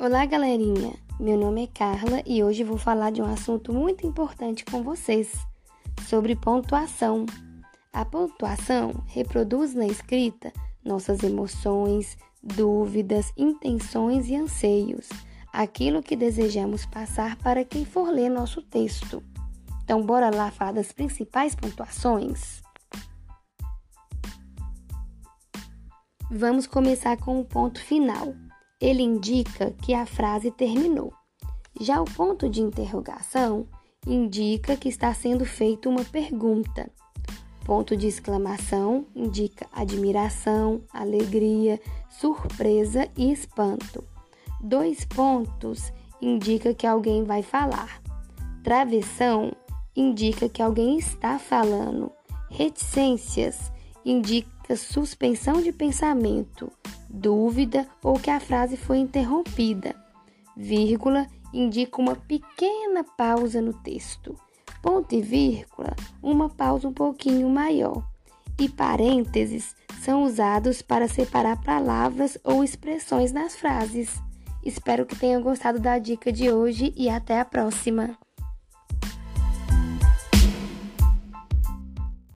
Olá, galerinha! Meu nome é Carla e hoje vou falar de um assunto muito importante com vocês, sobre pontuação. A pontuação reproduz na escrita nossas emoções, dúvidas, intenções e anseios, aquilo que desejamos passar para quem for ler nosso texto. Então, bora lá falar das principais pontuações? Vamos começar com o ponto final ele indica que a frase terminou. Já o ponto de interrogação indica que está sendo feita uma pergunta. Ponto de exclamação indica admiração, alegria, surpresa e espanto. Dois pontos indica que alguém vai falar. Travessão indica que alguém está falando. Reticências indica suspensão de pensamento dúvida ou que a frase foi interrompida. Vírgula indica uma pequena pausa no texto. Ponto e vírgula, uma pausa um pouquinho maior. E parênteses são usados para separar palavras ou expressões nas frases. Espero que tenham gostado da dica de hoje e até a próxima!